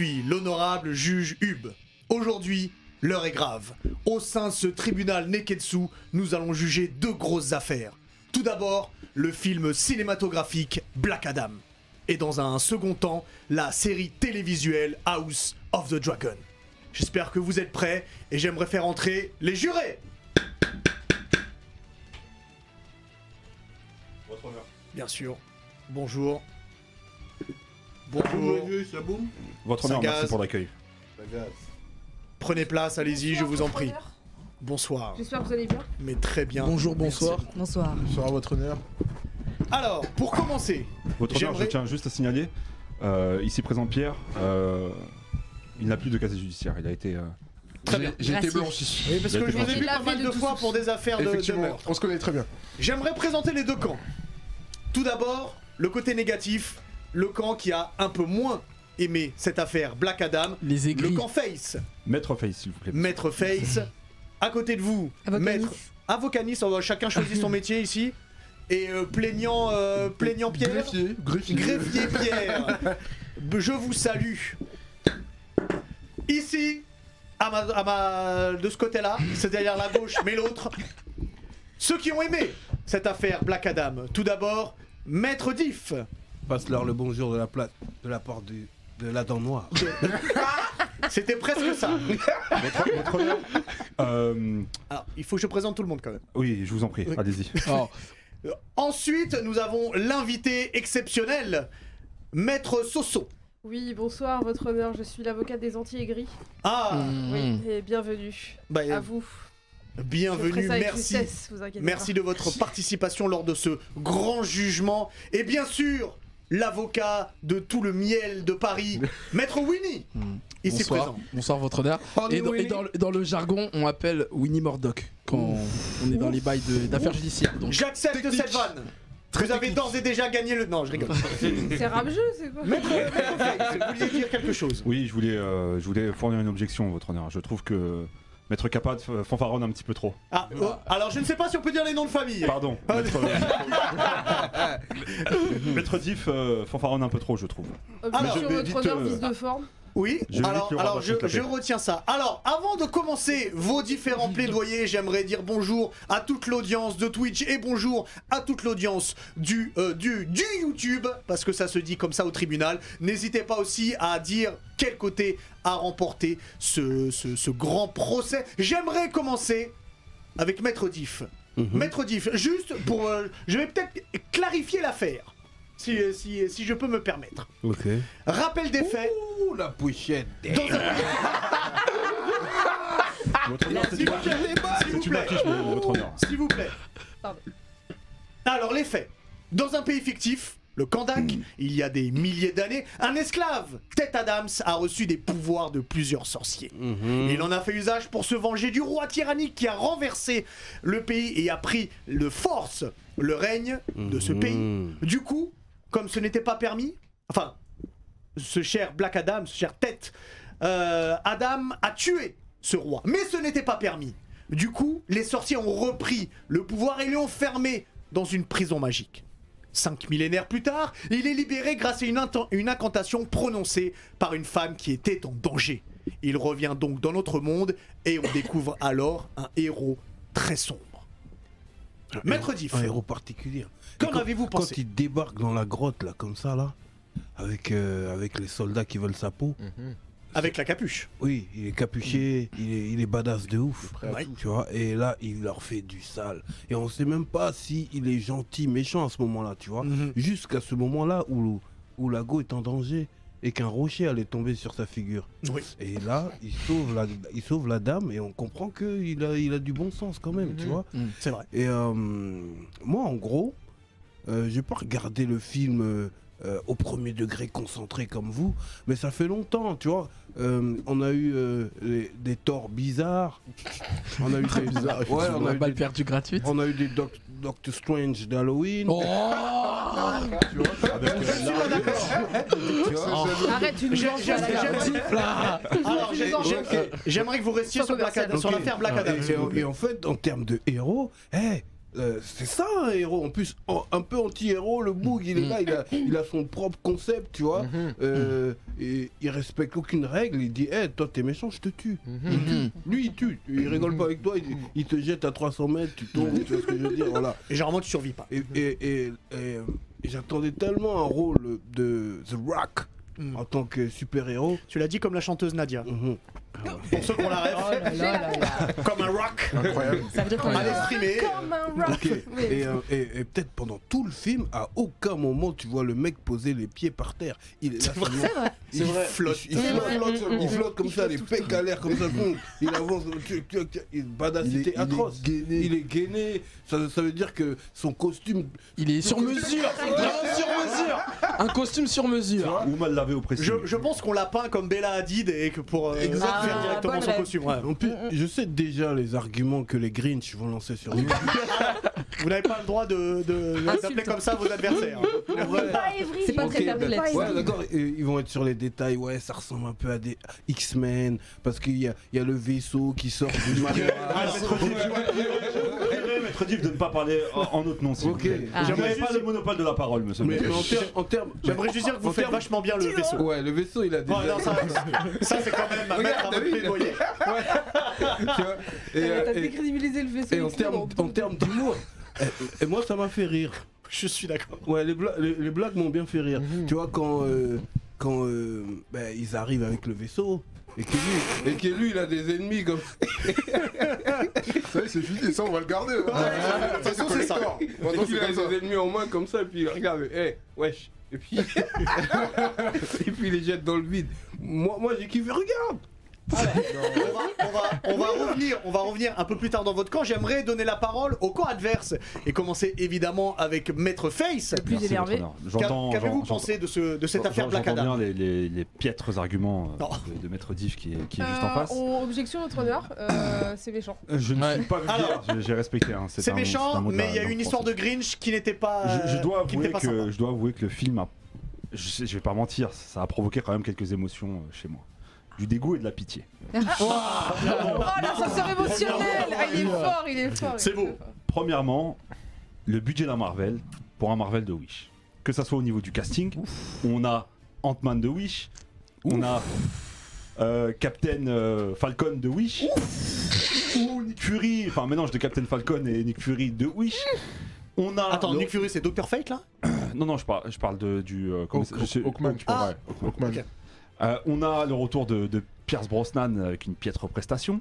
suis l'honorable juge Hub. Aujourd'hui, l'heure est grave. Au sein de ce tribunal Neketsu, nous allons juger deux grosses affaires. Tout d'abord, le film cinématographique Black Adam. Et dans un second temps, la série télévisuelle House of the Dragon. J'espère que vous êtes prêts et j'aimerais faire entrer les jurés. Votre honneur. Bien sûr. Bonjour. Bonjour. Votre honneur, merci pour l'accueil. Prenez place, allez-y, je vous en prie. Bonsoir. Bonsoir. J'espère que vous allez bien. Mais très bien. Bonjour, bonsoir. Bonsoir. Bonsoir à votre honneur. Alors, pour commencer, Votre honneur, je tiens juste à signaler, euh, ici présent Pierre, euh, il n'a plus de casier judiciaire. Il a été. euh, Très J'ai- bien. J'ai été Merci. blanchi. oui, parce Il a que je vous ai vu pas mal de fois pour des affaires de, de Effectivement, meurtre. on se connaît très bien. J'aimerais présenter les deux camps. Tout d'abord, le côté négatif, le camp qui a un peu moins aimé cette affaire Black Adam, Les le camp Face, Maître Face, s'il vous plaît. Maître Face. À côté de vous, Avocanis. Maître Avocanis, on va chacun choisit son métier ici. Et euh, plaignant, euh, plaignant Pierre. Greffier. Greffier. Greffier Pierre, je vous salue. Ici, à ma, à ma- de ce côté-là, c'est-à-dire la gauche, mais l'autre, ceux qui ont aimé cette affaire Black Adam. Tout d'abord, Maître Diff. Passe-leur le bonjour de la, pla- de la part du- de la dent noire. C'était presque ça. Votre, votre honneur. euh, Alors, il faut que je présente tout le monde quand même. oui, je vous en prie, Oui. allez-y. Oh, Euh, Ensuite, nous avons l'invité exceptionnel, Maître Soso. Oui, bonsoir, votre honneur. Je suis l'avocate des anti-aigris. Ah, mm. Oui, et bienvenue. bah, À vous. Je ferai bienvenue, ça avec merci. justesse, vous inquiétez Merci pas. de votre participation lors de ce grand jugement. Et bien sûr, l'avocat de tout le miel de Paris, Maître Winnie, ici bonsoir. présent. Bonsoir, votre honneur. Et, dans, et dans le- dans le jargon, on appelle Winnie Murdoch quand on est dans les bails de- d'affaires judiciaires. Donc, J'accepte Technique. cette vanne. Vous avez d'ores et déjà gagné le... Non, je rigole. C'est rap-jeu, c'est quoi Maître, vous vouliez dire quelque chose Oui, je voulais, euh, je voulais fournir une objection, votre honneur. Je trouve que Maître Kappa f- fanfaronne un petit peu trop. ah, oh, Alors, je ne sais pas si on peut dire les noms de famille. Pardon. Ah, Maître, Maître Diff euh, fanfaronne un peu trop, je trouve. Objection, votre honneur, euh, vice de forme. Oui, Je alors, je, retiens ça. Alors, avant de commencer vos différents plaidoyers, j'aimerais dire bonjour à toute l'audience de Twitch et bonjour à toute l'audience du, euh, du, du YouTube, parce que ça se dit comme ça au tribunal. N'hésitez pas aussi à dire quel côté a remporté ce, ce, ce grand procès. J'aimerais commencer avec Maître Diff. Maître Diff, juste pour... euh, je vais peut-être clarifier l'affaire, si, si, si je peux me permettre. Ok. Rappel des faits. Ouh, la pochette. Dans un- Votre honneur, c'est S'il vous plaît, s'il vous s'il vous. Alors, les faits. Dans un pays fictif, le Kandak, il y a des milliers d'années, un esclave, Ted Adams, a reçu des pouvoirs de plusieurs sorciers. Il en a fait usage pour se venger du roi tyrannique qui a renversé le pays et a pris de force le règne de ce pays. Du coup, comme ce n'était pas permis, enfin, ce cher Black Adam, ce cher tête, euh, Adam a tué ce roi. Mais ce n'était pas permis. Du coup, les sorciers ont repris le pouvoir et l'ont fermé dans une prison magique. Cinq millénaires plus tard, il est libéré grâce à une, incantation prononcée par une femme qui était en danger. Il revient donc dans notre monde et on découvre alors un héros très sombre. Maître Diff, Un héros particulier. Qu'en quand- avez-vous Quand pensé il débarque dans la grotte, là, comme ça, là, avec, euh, avec les soldats qui veulent sa peau, avec la capuche oui, il est capuché, il, est, il est badass de ouf. Ouais. Tu vois, et là, il leur fait du sale. Et on sait même pas si il est gentil, méchant à ce moment-là, tu vois. Mhm. Jusqu'à ce moment-là où, où Lago est en danger et qu'un rocher allait tomber sur sa figure. Oui. Et là, il sauve la, il sauve la dame et on comprend qu'il a, il a du bon sens quand même, tu vois. C'est vrai. Et euh, moi, en gros, euh, j'ai pas regardé le film euh, euh, au premier degré concentré comme vous, mais ça fait longtemps, tu vois. Euh, on a eu euh, les- des torts bizarres. On a eu des, bizarre, ouais, on on a a eu balle des, perdue gratuite. on a eu des Doc- Doctor Strange d'Halloween. Oh tu vois. Avec, Je suis pas d'accord. Tu vois. Arrête, j'aimerais que vous restiez sur, l'affaire Black Adam. Et, en fait, en termes de héros, eh, euh, c'est ça un héros. En plus, en- un peu anti-héros, le Boog, il est là, il a, il a son propre concept, tu vois. Mhm. Euh, et il respecte aucune règle. Il dit, hé, toi, t'es méchant, je te tue. Mhm. Mhm. Lui, il tue. Il rigole pas avec toi. Il, il te jette à 300 mètres, tu tombes. tu vois ce que je veux dire Voilà. Et généralement, tu survis pas. Et, et- et- et, et j'attendais tellement un rôle de The Rock Mm. en tant que super-héros. Tu l'as dit comme la chanteuse Nadia. Pour ceux qui ont la rêve, Oh là là là là. comme un rock. Incroyable. Ça veut dire qu'on Allez streamer. Comme un rock. Ok. Oui. Et, euh, et- et peut-être pendant tout le film, à aucun moment tu vois le mec poser les pieds par terre. Il est là, vrai. vrai. il flotte, il flotte, vrai. il flotte, Mm, il mm, flotte comme ça, les pecs à l'air comme ça, boum, il avance, badacité atroce. Il est gainé, ça, ça veut dire que son costume. Il est sur mesure Vraiment sur mesure Un costume sur mesure Ou mal lavé au. Je, je pense qu'on l'a peint comme Bella Hadid et que pour euh, Exactement. Faire directement son costume. ouais. En plus, je sais déjà les arguments que les Grinch vont lancer sur lui. Vous n'avez pas le droit de, d'appeler comme ça vos adversaires. Ouais. C'est pas très ben, Ouais, d'accord, et ils vont être sur les détails. Ouais, ça ressemble un peu à des X-Men parce qu'il y a, il y a le vaisseau qui sort du Div, de ne pas parler en en notre nom, Ok. Ah. J'aimerais pas le monopole de la parole, monsieur. Mais, en termes. J'aimerais juste dire que vous faites vachement bien le vaisseau. Ouais, le vaisseau, il a des. Ouais, non, ça, ça, c'est quand même à mettre à votre plaidoyer. tu vois, et, Eh, T'as euh, décrédibilisé le vaisseau. et en termes d'humour, et, moi ça m'a fait rire. Je suis d'accord. Ouais, les, bla- les, les blagues m'ont bien fait rire. Mhm. Tu vois, quand, euh, quand euh, ben, ils arrivent avec le vaisseau. Et que, lui, et que lui, il a des ennemis comme Ça c'est fini, ça on va le garder. hein. de toute façon, c'est ça. Maintenant, c'est a ça. des ennemis en main comme ça, et puis il regarde, hé, wesh. Et puis, et puis il les jette dans le vide. Moi, moi j'ai kiffé, regarde On va, on va- on va revenir, on va revenir un peu plus tard dans votre camp. J'aimerais donner la parole au camp adverse et commencer évidemment avec Maître Face. Le plus Merci, énervé. Qu'avez-vous pensé de, ce, de cette affaire Black J'entends Adam bien les, les, les piètres arguments euh, de, de Maître Div qui est, qui est juste en Euh, face. on- Objection, votre honneur. Euh, c'est méchant. Je ne Ouais. suis pas vulgaire, j'ai- respecté. hein, C'est un- un méchant, mais il y a langue une histoire de. Grinch qui n'était pas. Je, je dois avouer que, sympa. je dois avouer que le film a. Je, sais- je vais pas mentir, ça a provoqué quand même quelques émotions euh, chez moi. Du dégoût et de la pitié. Oh l'ascenseur émotionnel Ah, Il est fort, il est fort. il C'est est beau. fort. Premièrement, le budget d'un Marvel pour un Marvel de Wish. Que ça soit au niveau du casting, on a Ant-Man de Wish, on a euh, Captain euh, Falcon de Wish, ou Nick Fury, enfin un mélange de Captain Falcon et Nick Fury de Wish. On a. Attends, le- Nick Fury, c'est Dr. Fate là? Non, non, je parle, je parle de, du. euh, comment Hawk- ça- je sais- Hawkman, tu Ah. parles. ouais. Hawkman. Ok. Euh, on a le retour de, de Pierce Brosnan avec une piètre prestation.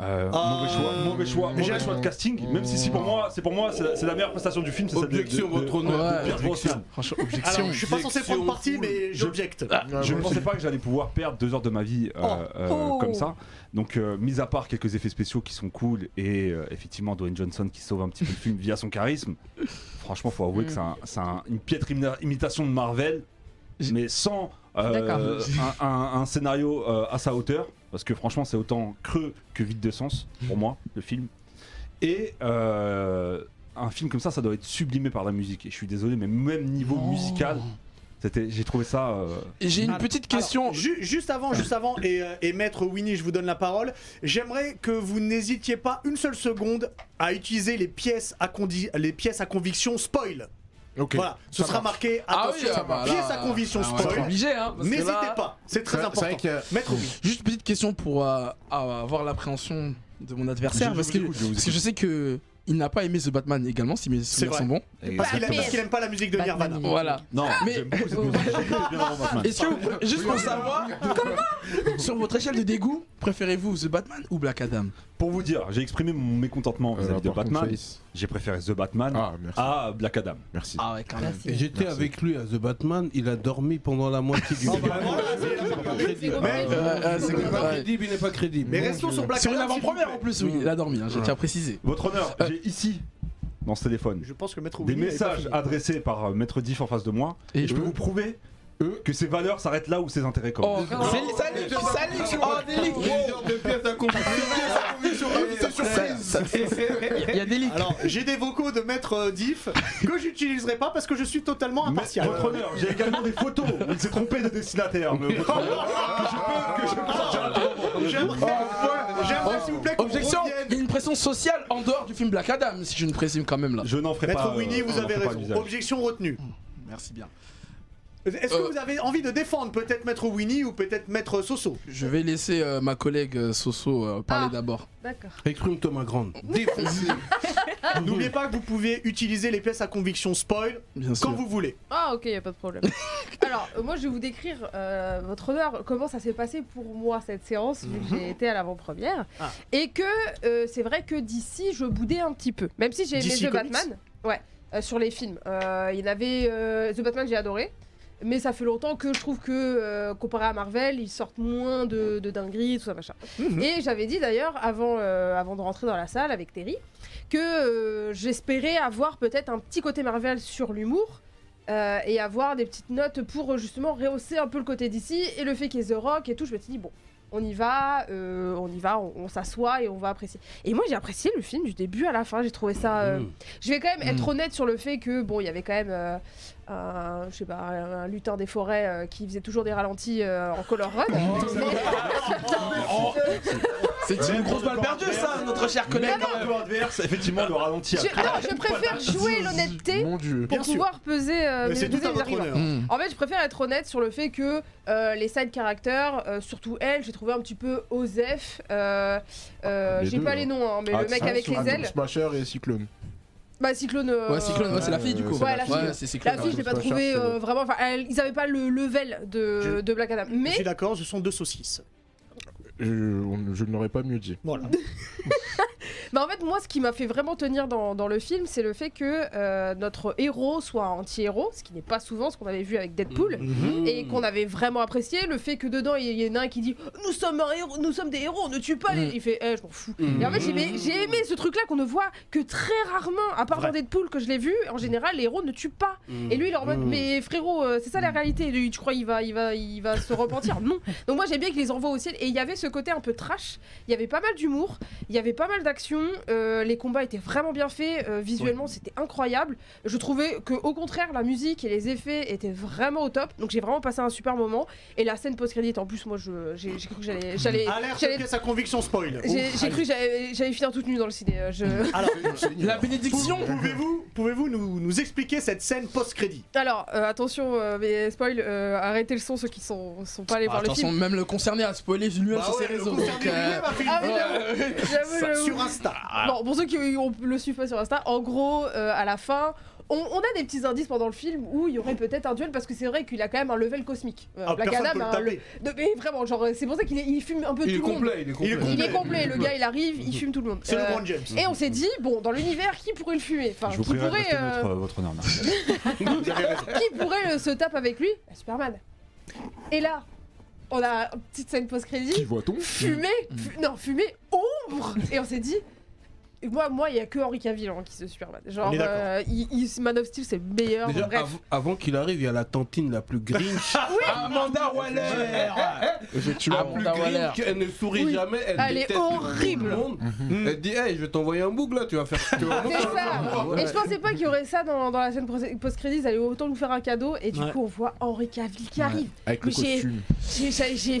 Euh, Ah. mauvais choix, mauvais choix, mauvais J'ai- choix de casting. Même si, si pour moi, c'est pour moi, c'est la, meilleure prestation du film, c'est celle de- Objection, de, de- votre honneur. de Ouais, Pierce Brosnan. Franchement, objection. Alors, je suis pas censé prendre parti, mais j'objecte. Ouais, Je ne pensais pas que j'allais pouvoir perdre deux heures de ma vie euh, Oh. euh, Oh. comme ça. Donc, euh, mis à part quelques effets spéciaux qui sont cool et euh, effectivement Dwayne Johnson qui sauve un petit peu le film via son charisme, franchement, faut avouer que c'est un- c'est un- une piètre imita- imitation de Marvel, mais sans euh, un, un- un scénario euh, à sa hauteur. Parce que franchement, c'est autant creux que vide de sens pour moi, le film. Et euh, un film comme ça, ça doit être sublimé par la musique. Et je suis désolé, mais même niveau musical, c'était, j'ai trouvé ça. euh, Et J'ai une petite question. alors, ju- juste avant, juste avant, et, euh, et maître Winnie, je vous donne la parole. J'aimerais que vous n'hésitiez pas une seule seconde à utiliser les pièces à, condi- les pièces à conviction spoil. Ok. Voilà, ce Ça sera marqué Ah attention, oui, ah bah là, à conviction ah, spoil. obligé, hein, parce que N'hésitez là- pas, c'est très important. vrai Maître Winnie. Juste petite question pour euh, avoir l'appréhension de mon adversaire, Je- je parce, vous que, écoute, je vous parce que je sais que il n'a pas aimé The Batman également, si mes souvenirs sont bons. Parce qu'il aime, pas la musique de Batman, Nirvana. Voilà. Non, Mais-. Est-ce que, vous- juste pour savoir, sur votre échelle de dégoût, préférez-vous The Batman ou Black Adam? Pour vous dire, j'ai exprimé mon mécontentement Euh, vis-à-vis de Batman. J'ai préféré The Batman Ah, à Black Adam. Merci. Ah ouais, quand même. Et j'étais avec lui à The Batman, il a dormi pendant la moitié du film. voilà, c'est- Il n'est pas crédible. Mais- Il n'est pas crédible, il n'est pas crédible. Mais restons sur Black Sur une Adam, s'il vous avant-première en plus, oui, il a dormi, j'ai tiens à préciser. Votre honneur, j'ai ici, dans ce téléphone, Je pense que Maître des pas messages fini. adressés par euh, Maître Diff en face de moi. Et Et je peux eux vous prouver eux que ses valeurs s'arrêtent là où ses intérêts Oh, commencent. c'est oh à conviction. Il y a des leaks. Alors, j'ai des vocaux de Maître euh, Diff que j'utiliserai pas parce que je suis totalement impartial. votre honneur, j'ai également des photos où il s'est trompé de destinataire. mais que je peux, que je peux. J'aimerais, j'aimerais s'il vous plaît qu'on Objection revienne Il pression sociale en dehors du film Black Adam, si je ne présume quand même là. Je n'en ferai Maître pas. Winnie, euh, vous avez raison. Objection retenue. Merci bien. Est-ce que Euh. vous avez envie de défendre peut-être Maître Winnie ou peut-être Maître Soso Je vais laisser euh, ma collègue euh, Soso euh, parler Ah. d'abord. D'accord. Exprime-toi, ma grande. Défoncé. N'oubliez pas que vous pouvez utiliser les pièces à conviction spoil Bien sûr. quand vous voulez. Ah ok, y a pas de problème. Alors, euh, moi je vais vous décrire, euh, votre honneur, comment ça s'est passé pour moi cette séance, vu que j'ai été à l'avant-première. Ah. Et que euh, c'est vrai que d'ici, je boudais un petit peu. Même si j'ai aimé DC The Comics Batman, ouais, euh, sur les films. Euh, il y en avait. euh, The Batman, j'ai adoré. Mais ça fait longtemps que je trouve que, euh, comparé à Marvel, ils sortent moins de, de dingueries, tout ça, machin. Mhm. Et j'avais dit d'ailleurs, avant, euh, avant de rentrer dans la salle avec Terry, que euh, j'espérais avoir peut-être un petit côté Marvel sur l'humour. et avoir des petites notes pour justement rehausser un peu le côté d'ici et le fait qu'il y ait The Rock et tout, je me suis dit bon, on y va, euh, on y va, on, on s'assoit et on va apprécier. Et moi j'ai apprécié le film du début à la fin, j'ai trouvé ça. euh, Mm. Je vais quand même être Mm. honnête sur le fait que bon, il y avait quand même euh, un, je sais pas, un, lutin des forêts euh, qui faisait toujours des ralentis euh, en color run. C'est une grosse balle perdue ça, notre cher collègue. Mais le camp adverse, effectivement, le ralenti a Je, non, je préfère jouer l'honnêteté pour Bien sûr. pouvoir peser euh, c'est tout à mes votre arguments. honneur. Hmm. En fait, je préfère être honnête sur le fait que euh, les side characters, euh, surtout elle, j'ai trouvé un petit peu Osef. Euh, euh, Les j'ai pas hein. les noms, hein, mais Ah, le mec avec les ailes. Smasher et Cyclone. Bah, Cyclone. euh, Ouais, Cyclone, ouais, c'est la fille du coup. Ouais, la fille. Ouais, c'est Cyclone. La fille, je l'ai pas Smasher, trouvé c'est euh, vraiment. Enfin, ils avaient pas le level de, Je- de Black Adam. Je Mais suis d'accord, ce sont deux saucisses. Je, l'aurais pas mieux dit. Voilà. Bah en fait, moi, ce qui m'a fait vraiment tenir dans, dans le film, c'est le fait que euh, notre héros soit un anti-héros, ce qui n'est pas souvent ce qu'on avait vu avec Deadpool. Mhm. Et qu'on avait vraiment apprécié le fait que dedans il y en a un qui dit nous sommes un héros, nous sommes des héros, on ne tue pas les. Mm. Il fait eh, je m'en fous. Et en fait j'ai aimé, ce truc là qu'on ne voit que très rarement, à part Vrai. dans Deadpool que je l'ai vu. En général les héros ne tuent pas. Et lui il est en mode Mm. mais frérot euh, c'est ça la réalité. Lui, tu crois il va il va il va se repentir? Non. Donc moi j'aime bien qu'il les envoie au ciel. Et il y avait ce côté un peu trash. Il y avait pas mal d'humour. Il y avait pas mal d'action. euh, les combats étaient vraiment bien faits. euh, visuellement c'était incroyable. Je trouvais que au contraire la musique et les effets étaient vraiment au top. Donc j'ai vraiment passé un super moment. Et la scène post crédit en plus moi je j'ai j'ai cru que j'allais j'allais Alerte à conviction spoil. j'ai j'ai cru que j'allais j'allais finir toute nue dans le ciné. euh, Je... Alors, La bénédiction pouvez-vous pouvez-vous nous, nous expliquer cette scène post-crédit Alors euh, attention euh, mais spoil euh, arrêtez le son ceux qui sont sont pas allés Ah, voir le Attention, film. même le concerné a spoilé lui-même Bah ouais, ses réseaux. donc, euh, Ah, j'avoue, j'avoue. sur Insta. Bon, pour ceux qui on le suivent pas sur Insta, en gros, euh, à la fin, on, on a des petits indices pendant le film où il y aurait peut-être un duel parce que c'est vrai qu'il a quand même un level cosmique. Euh, Ah, Black personne Adam peut le a un taper. le- de- mais vraiment, genre, c'est pour ça qu'il est- il fume un peu Il est tout le monde. complet, il est complet. Il est Il est complet, le gars il arrive, il fume tout le monde. C'est Euh, le Grand James. et on s'est dit, bon, dans l'univers, qui pourrait le fumer? Enfin, Je vous qui prierai de pourrait, rester euh, neutre, votre honneur. merci. Qui pourrait euh, se taper avec lui? Bah, Superman. Et là, on a une petite scène Qui post-crédit, voit-on? Fumée, fu- non, fumée, ombre. Et on s'est dit, moi, moi, il y a que Henry Cavill hein, qui se Superman. Genre, euh, il, il- Man of Steel, c'est le meilleur. Déjà, bref. av- avant qu'il arrive, il y a la tantine la plus grinch. Amanda Waller Effectivement. la plus Amanda Waller. grinch, elle ne sourit Oui. jamais, elle, Elle est horrible. le monde. Elle dit, hey, je vais t'envoyer un boug là, tu vas faire. Tu vas C'est ça. Et je pensais pas qu'il y aurait ça dans, dans la scène post- post-crédit. Ils allaient autant nous faire un cadeau. Et du Ouais. coup, on voit Henry Cavill qui arrive. Avec le Mais costume. J'ai-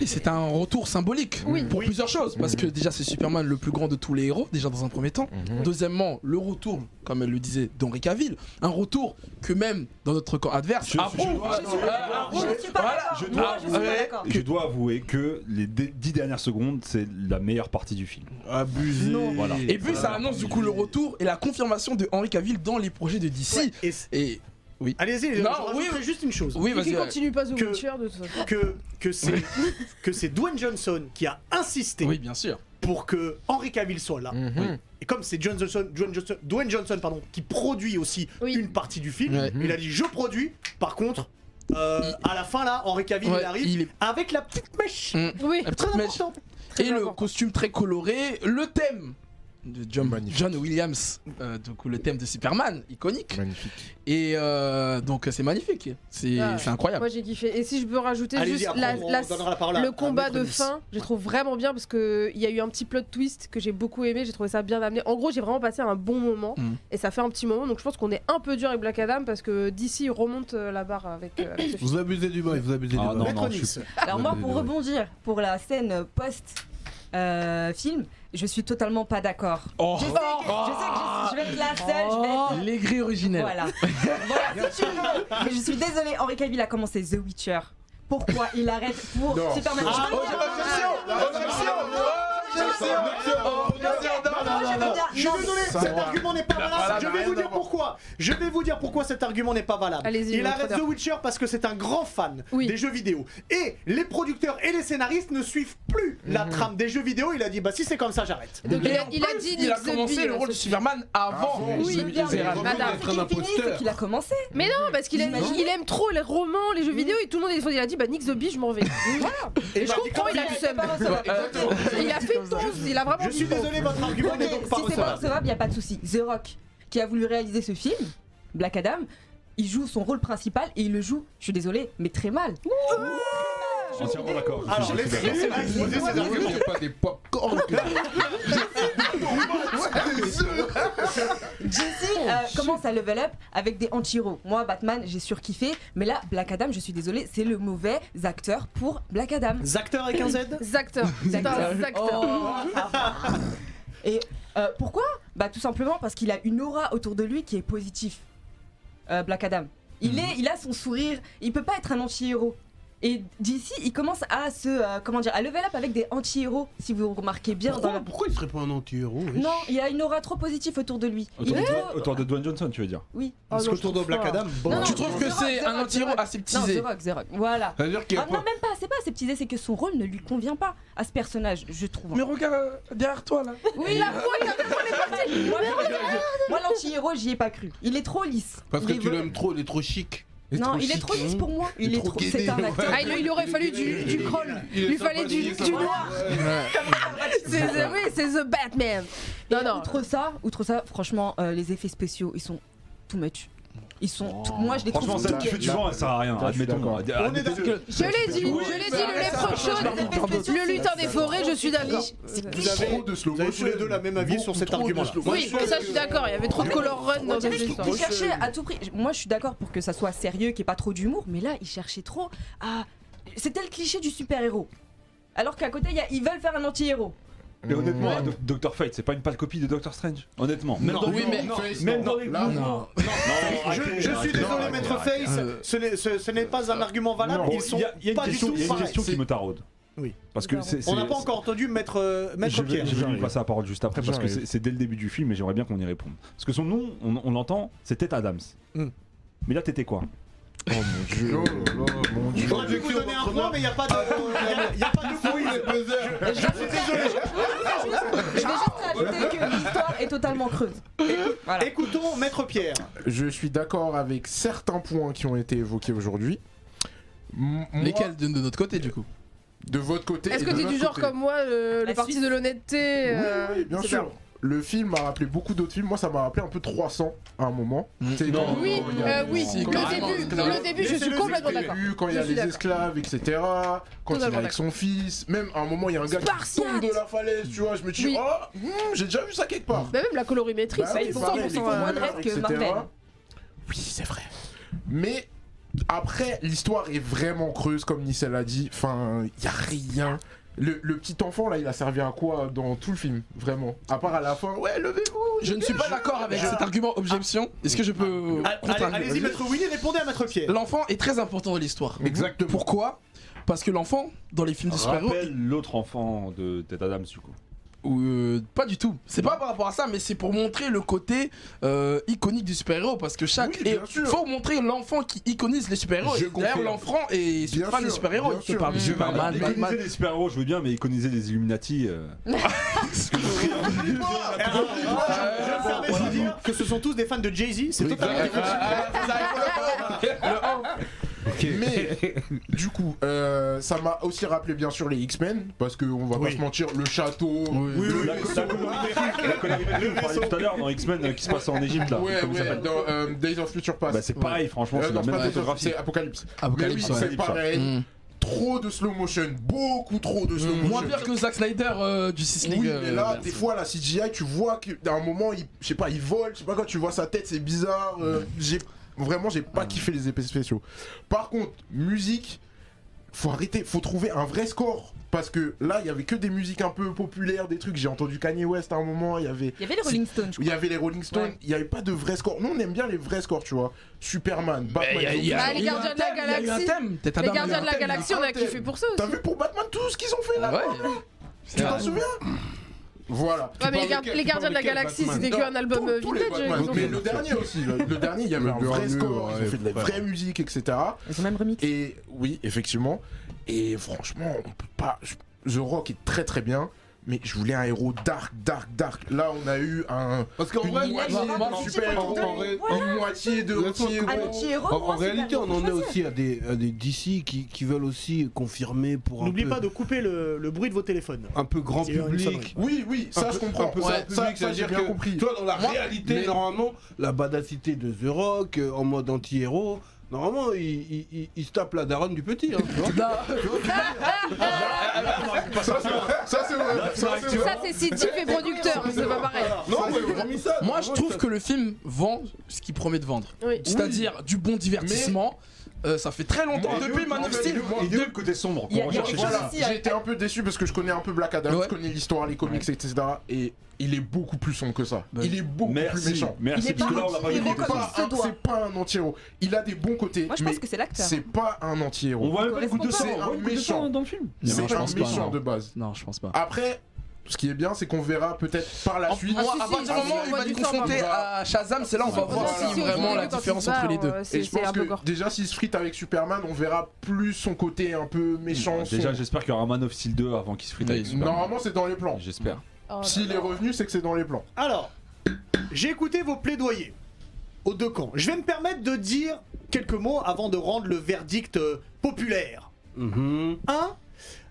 Et c'est un retour symbolique Oui. pour Oui. plusieurs choses. Parce que déjà, c'est Superman le plus grand de tous les héros, déjà dans un premier temps. Mhm. Deuxièmement, le retour, comme elle le disait, d'Henri Cavill. Un retour que même dans notre camp adverse. Je- dois- Je ne suis pas voilà. d'accord. je Moi, dois- je suis pas ouais. d'accord. Je dois avouer que les dix dernières secondes, c'est la meilleure partie du film. Abusé. Non. Voilà. Et puis ça annonce du coup le retour et la confirmation de Henri Cavill dans les projets de DC. Ouais, et Allez-y, je Non, rajouterai oui. juste une chose. oui, Et vas-y. continue pas The Que- Witcher de toute façon. Que, que c'est que c'est Dwayne Johnson qui a insisté Oui, bien sûr. pour que Henry Cavill soit là. Mhm. Et comme c'est John Johnson, Dwayne Johnson, Dwayne Johnson pardon, qui produit aussi Oui. une partie du film, il a dit je produis. Par contre, euh, à la fin là, Henry Cavill Ouais, il arrive il est- avec la petite mèche. Mm. Oui. La petite Très mèche. important. Et le important. costume très coloré, le thème de John, Williams, euh, donc le thème de Superman, iconique. Magnifique. Et euh, donc c'est magnifique, c'est Ah ouais. c'est incroyable. Moi j'ai kiffé. Et si je peux rajouter juste la- la- la le combat de fin, je trouve vraiment bien parce que il y a eu un petit plot twist que j'ai beaucoup aimé. J'ai trouvé ça bien amené. En gros, j'ai vraiment passé un bon moment Mm. et ça fait un petit moment. Donc je pense qu'on est un peu dur avec Black Adam parce que d'ici remonte euh, la barre avec, euh, avec. Vous abusez du bail, vous abusez Ah, du non. Alors moi, pour rebondir, pour la scène post euh, film, je suis totalement pas d'accord. Oh. Je sais que, je, sais que je, je vais être la seule, je vais être... Les grilles originelles. Voilà. voilà, si tu veux. Mais je suis désolée, Henri Cavill a commencé The Witcher. Pourquoi il arrête pour Non. Superman? Ah, Je peux oh, Moi, je suis désolé, cet argument n'est pas valable. Vais vous dire pourquoi. Je vais vous dire pourquoi cet argument n'est pas valable. Il arrête The. Witcher parce que c'est un grand fan des jeux vidéo. Et les producteurs et les scénaristes ne suivent plus la trame des jeux vidéo. Il a dit bah si c'est comme ça j'arrête. Il a, il dit il a commencé le rôle de Superman avant. Oui, qu'il a commencé. Mais non, parce qu'il aime, il trop les romans, les jeux vidéo et tout le monde il a dit bah Nick the Bee, je m'en vais. Et je comprends, il a le seum. Il a fait tons, il a vraiment Je suis désolé, votre argument n'est donc pas si c'est pas recevable. il n'y a pas de souci. The Rock, qui a voulu réaliser ce film, Black Adam, il joue son rôle principal et il le joue, je suis désolée, mais très mal. Entièrement d'accord. Alors Je Il arguments. n'y a pas des pop-corn. Jesse euh, commence à level up avec des anti-héros. Moi, Batman, j'ai surkiffé, mais là, Black Adam, je suis désolée, c'est le mauvais acteur pour Black Adam. Acteur avec un Z Zacteur. C'est un Zacteur. Oh. Et euh, pourquoi? Bah tout simplement parce qu'il a une aura autour de lui qui est positive. Euh, Black Adam. Il, est, il a son sourire, il peut pas être un anti-héros. Et d'ici, il commence à se, euh, comment dire, à level up avec des anti-héros, si vous remarquez bien. dans Pourquoi, la- pourquoi il serait pas un anti-héros wesh Non, il a une aura trop positive autour de lui. Autour est de- trop- Autour de Dwayne Johnson, tu veux dire Oui. Parce Oh, qu'autour de Black. Adam, bon. Non, non, Tu trouves que Rock, c'est The un anti-héros Rock. aseptisé Non, The Rock, The Rock. Voilà. C'est-à-dire qu'il y a Ah non, pas. même pas, c'est pas aseptisé, c'est que son rôle ne lui convient pas à ce personnage, je trouve. Mais regarde euh, derrière toi là. Oui, la foi, il a Moi, moi l'anti-héros, j'y ai pas cru. Il est trop lisse. Parce Il que est tu l'aimes trop, il est trop chic. Non, il est trop lisse pour moi. Il Il est trop C'est un acteur. Ah, il, il aurait fallu du, du crawl. Il lui fallait du, du noir. Oui, c'est The Batman. Non, non. Outre ça, outre ça, franchement, euh, les effets spéciaux, ils sont too much. Ils sont. tout- Moi, je les trouve. Franchement, tu fais du vent, ça sert à rien. Admettons. On est Je l'ai dit, je l'ai dit, le lait chaude, le lutin des forêts, je suis d'accord. Vous avez, Trop de slow vous avez tous les deux la même avis sur cet argument-là. Oui, ça je suis d'accord, il y avait trop de color run dans cette histoire. cherchait à tout prix. Moi, je suis d'accord pour que ça soit sérieux, qu'il n'y ait pas trop d'humour, mais là, il cherchait trop à. C'était le cliché du super-héros. Alors qu'à côté, il y a- ils veulent faire un anti-héros. Mais honnêtement, hein, Doc- Doctor Fate, c'est pas une pâle copie de Doctor Strange. Honnêtement. Même dans oui, mais- même dans les mouvements. Non. Je, je suis désolé, Maître Face, Euh, ce n'est- ce ce n'est pas un argument valable. Ils sont il y a, il y a une pas du question, tout il y a une question qui me taraude. Oui. Parce que c'est. On n'a pas encore entendu Maître, euh, vais, Pierre. je vais passer la parole juste après parce que c'est dès le début du film et j'aimerais bien qu'on y réponde. Parce que son nom, on, on l'entend, c'était Adams. Hmm. Mais là, t'étais quoi? Oh mon dieu. Oh là mon dieu. J'aurais pu vous donner un point, mais il n'y a pas de, il a- a pas de quiz. Je suis désolé. Je vais juste rajouter que l'histoire est totalement creuse. Voilà. Écoutons Maître Pierre. Je suis d'accord avec certains points qui ont été évoqués aujourd'hui. M- moi, Lesquels de, de notre côté du coup? De votre côté. Est-ce et que de t'es notre du genre côté. comme moi, le, le La parti Suisse. de l'honnêteté Oui, euh, oui, bien c'est sûr. Le film m'a rappelé beaucoup d'autres films. Moi, ça m'a rappelé un peu 300 à un moment. Mm. Sais, Non. Oui, euh, oui, Si, le début, carrément. le début, je suis complètement d'accord. début, quand il y a les esclaves, etc. Quand il est avec son fils. Même à un moment, il y a un gars qui tombe de la falaise, tu vois. Je me dis, Oui. oh, hmm, j'ai déjà vu ça quelque part. Bah, même la colorimétrie, Bah c'est oui, 100% pareil, ils euh, moins que. Marvel. Oui, c'est vrai. Mais après, l'histoire est vraiment creuse, comme Nissel a dit. Enfin, il y a rien. Le, le petit enfant là, il a servi à quoi dans tout le film Vraiment? À part à la fin, ouais, levez-vous Je ne suis pas d'accord avec cet argument objection. Est-ce que je peux contre-argumenter Allez-y, Maître Willy, répondez à Maître Pierre. L'enfant est très important dans l'histoire. Exactement. Pourquoi? Parce que l'enfant, dans les films de super-héros, Rappelle l'autre enfant de Ted Adams, du coup. Ou, euh, pas du tout. C'est pas par rapport à ça, mais c'est pour montrer le côté euh, iconique du super-héros. Parce que chaque. Oui, faut montrer l'enfant qui iconise les super-héros. Je Et D'ailleurs, l'enfant est Bien fan des super-héros. sûr. parle de Je- Superman, Iconiser Batman. les super-héros, je veux bien, mais iconiser les Illuminati. euh, je que ce sont tous des fans de Jay-Z, c'est totalement Ah, Mais du coup, euh, ça m'a aussi rappelé bien sûr les X-Men parce qu'on va Oui. pas se mentir, le château. Oui. Oui, oui, La, parlait tout à l'heure dans X-Men euh, qui se passe en Égypte là. Ouais, ça ouais, dans euh, Days of Future Past. Bah c'est pareil, franchement, Euh, c'est la même c'est Apocalypse. Apocalypse, ouais. c'est pareil. Mm. Trop de slow motion, beaucoup trop de slow motion. Moins pire que Zack Snyder euh, du Six League. Oui, euh, mais là, version. des fois, la CGI, tu vois qu'à un moment, il, je sais pas, il vole, je sais pas quand tu vois sa tête, c'est bizarre. euh, j'ai Vraiment, j'ai pas kiffé les effets spéciaux. Par contre, musique, faut arrêter, faut trouver un vrai score. Parce que là, il y avait que des musiques un peu populaires, des trucs. J'ai entendu Kanye West à un moment, il y avait. Il y avait les Rolling Stones, je Il y avait les Rolling Stones, Ouais. il n'y avait pas de vrai score. Nous, on aime bien les vrais scores, tu vois. Superman, Batman. Il y a- y a- Bah, les y Gardiens de la y Galaxie. Les gardiens de y la galaxie, on a kiffé pour ça T'as vu pour Batman tout ce qu'ils ont fait là Ouais. Tu t'en souviens Voilà. Ouais, mais les, gar- gardiens de la galaxie, Batman c'était que un album Tous- euh, vintage. Batman. Mais le dernier aussi, le, le dernier, il y avait Le un vrai score, ouais, ils ont fait de la vraie musique, etc. Ils ont même remix. Et oui, effectivement. Et franchement, on peut pas. The Rock est très très bien. Mais je voulais un héros dark, dark, dark. Là, on a eu un. Parce qu'en Une vrai, moitié moi- de super en- en vrai- une moitié de anti-héros. En, réalité, on en est aussi à des, à des DC qui, qui veulent aussi confirmer pour un N'oubliez pas de couper le, le bruit de vos téléphones. un peu grand public. Oui, oui, ça je comprends. Un peu ça, grand ça, public, ça, j'ai c'est-à-dire bien que, compris. Toi, dans la Moi, réalité, mais- normalement, la badacité de The Rock euh, en mode anti-héros, normalement, il, il, il- il se tape la daronne du petit. Hein, tu vois Ça, c'est vrai. Ça, c'est vrai. Ça, c'est vrai. Ça, c'est City fait producteur, c'est pas pareil. non, mais hormis ça. Moi, je trouve ça- que le film vend ce qu'il promet de vendre. Oui. C'est-à-dire du bon divertissement. Euh, ça fait très longtemps, Moi, depuis Man of Steel. Il le côté sombre Voilà, j'ai été un peu déçu parce que je connais un peu Black Adam, Ouais. je connais l'histoire, les comics, etc. Et il est beaucoup plus sombre que ça. Il est beaucoup plus Merci, méchant. Il merci, est parce que pas là on l'a pas il C'est un- c'est pas un anti-héros. Il a des bons côtés, Moi, je mais pense que c'est l'acteur. c'est pas un anti-héros. On voit même pas le coup de sang, coup de Méchant. dans le film. C'est un méchant de base. Non, je pense pas. Après, ce qui est bien, c'est qu'on verra peut-être par la suite. Ah, si, à partir si, du moment où il va on va- à Shazam, c'est là où on va Voilà. voir Si, vraiment la différence entre les deux. c'est- Et je c'est pense un que déjà, s'il se frite avec Superman, on verra plus son côté un peu méchant. Déjà, sombre. j'espère qu'il y aura Man of Steel 2 avant qu'il se frite avec Superman. Normalement, c'est dans les plans. J'espère. Oh S'il est revenu, c'est que c'est dans les plans. Alors, j'ai écouté vos plaidoyers aux deux camps. Je vais me permettre de dire quelques mots avant de rendre le verdict euh, populaire. Mhm. Un,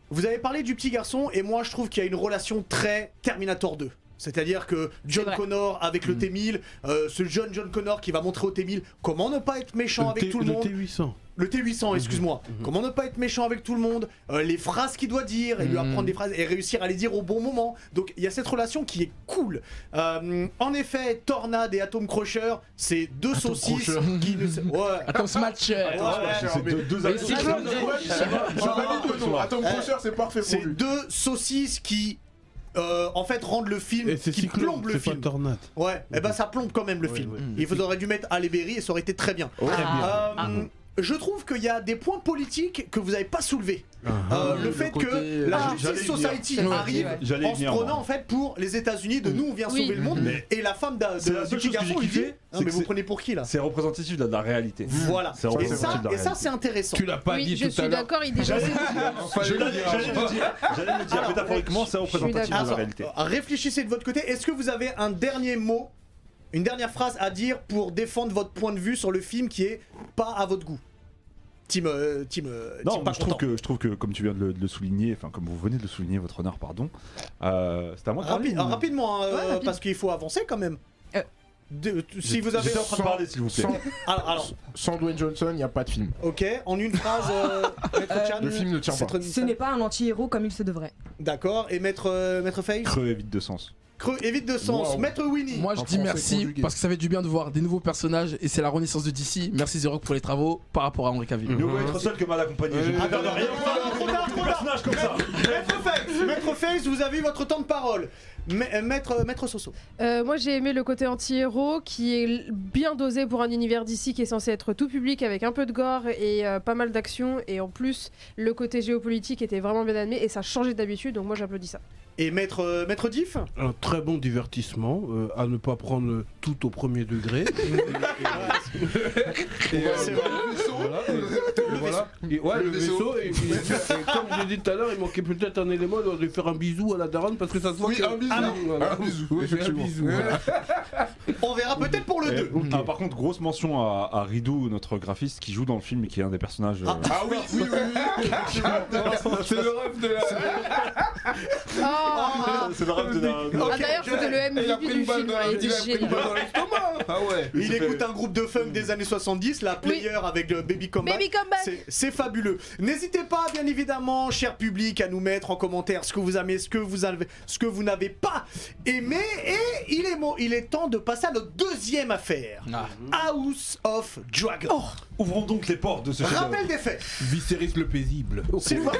vous avez parlé du petit garçon et moi je trouve qu'il y a une relation très Terminator 2. C'est-à-dire que John. Connor avec le T-1000, euh, ce jeune John Connor qui va montrer au T-1000 comment ne pas être méchant avec tout le monde. T800. Le T800, excuse-moi. Comment ne pas être méchant avec tout le monde, euh, les phrases qu'il doit dire, et lui Mhm. apprendre des phrases et réussir à les dire au bon moment. Donc il y a cette relation qui est cool. Euh, en effet, Tornade et Atom Crusher, c'est deux saucisses Crusher. qui ne. Ouais. Atom Smasher. Ouais, C'est deux, deux. Atom Eh, Crusher, c'est parfait pour C'est deux saucisses qui, euh, en fait, rendent le film, Et c'est qui Cyclone, plombent le c'est pas film. Tornade. Ouais, et ben ça plombe quand même le Ouais, film. ouais. Il vous dû mettre Halle Berry et ça aurait été très bien. Très Euh, bien. Je trouve qu'il y a des points politiques que vous n'avez pas soulevés. Ah, Euh, oui, le le fait côté, que euh, la Justice venir. Society arrive ouais. En se prenant moi. en fait pour les États-Unis de nous on vient Oui. sauver le monde Mais- et la femme C'est de, la garçon dit non c'est mais vous prenez pour qui là C'est représentatif de la réalité. Voilà. C'est Et ça, de et ça c'est intéressant. Tu l'as pas Oui, dit je tout suis à l'heure. d'accord, il J'allais le dire. J'allais le dire. Alors, Métaphoriquement, c'est représentatif de la réalité. euh, réfléchissez de votre côté. Est-ce que vous avez un dernier mot, une dernière phrase à dire pour défendre votre point de vue sur le film qui est pas à votre goût Team, euh, team, euh, Non, team moi, pas je trouve que je trouve que comme tu viens de le, de le souligner, enfin comme vous venez de le souligner, votre honneur, pardon. Euh, c'est à moi de. Rapi- ou- rapidement, hein, euh, Ouais, rapide. parce qu'il faut avancer quand même. De- si vous avez. En train de parler, s'il vous plaît. Sans, Alors, alors, sans Dwayne Johnson, il n'y a pas de film. ok, en une phrase, euh, Maître Chan, Le film ne tient pas. Ce n'est pas un anti-héros comme il se devrait. D'accord, et Maître, euh, Maître Face Creux et vide de sens. Creux, évite de sens. Maître Winnie Moi je En dis merci conjugué. parce que ça fait du bien de voir des nouveaux personnages et c'est la renaissance de DC. Merci The Rock pour les travaux par rapport à Henry Cavill. Ne veut être seul que mal accompagné. Je Euh, trop tard. personnages comme ça. Maître Face Maître Face, vous avez eu votre temps de parole. Ma- euh, Maître, Maître Soso. Euh, moi j'ai aimé le côté anti-héros qui est bien dosé pour un univers d'ici qui est censé être tout public avec un peu de gore et euh, pas mal d'action et en plus le côté géopolitique était vraiment bien amené et ça changeait d'habitude donc moi j'applaudis ça. Et Maître, euh, Maître Diff Un très bon divertissement, euh, à ne pas prendre tout au premier degré. Et, euh, C'est vrai. voilà, et- et voilà. Et ouais, le, Le vaisseau. et, et- et comme j'ai dit tout à l'heure, il manquait peut-être un élément de lui faire un bisou à la daronne parce que ça se voit Oui, que- un bisou. Ah voilà. Un bisou, Oui, effectivement. Un bisou, voilà. On verra peut-être pour le Et- 2. Ah, par contre, grosse mention à, à Ridou, notre graphiste, qui joue dans le film et qui est un des personnages. euh, Ah. Ah oui, oui, oui, oui. C'est le rêve de la. Oh c'est le rêve de. Ah, D'ailleurs c'était le Il MVP du film, il était il génial. l'estomac. Ah ouais. Il fait- écoute un groupe de funk des années 70, la player avec le Baby Comeback. Baby Comeback C'est- C'est fabuleux. N'hésitez pas, bien évidemment, cher public, à nous mettre en commentaire ce que vous aimez, ce que vous avez, ce que vous n'avez pas aimé et il est, mo- il est temps de passer à notre deuxième affaire. Ah. House of Dragon. Ouvrons donc les portes de ce chef Rappel des faits. Viserys le paisible. S'il vous plaît.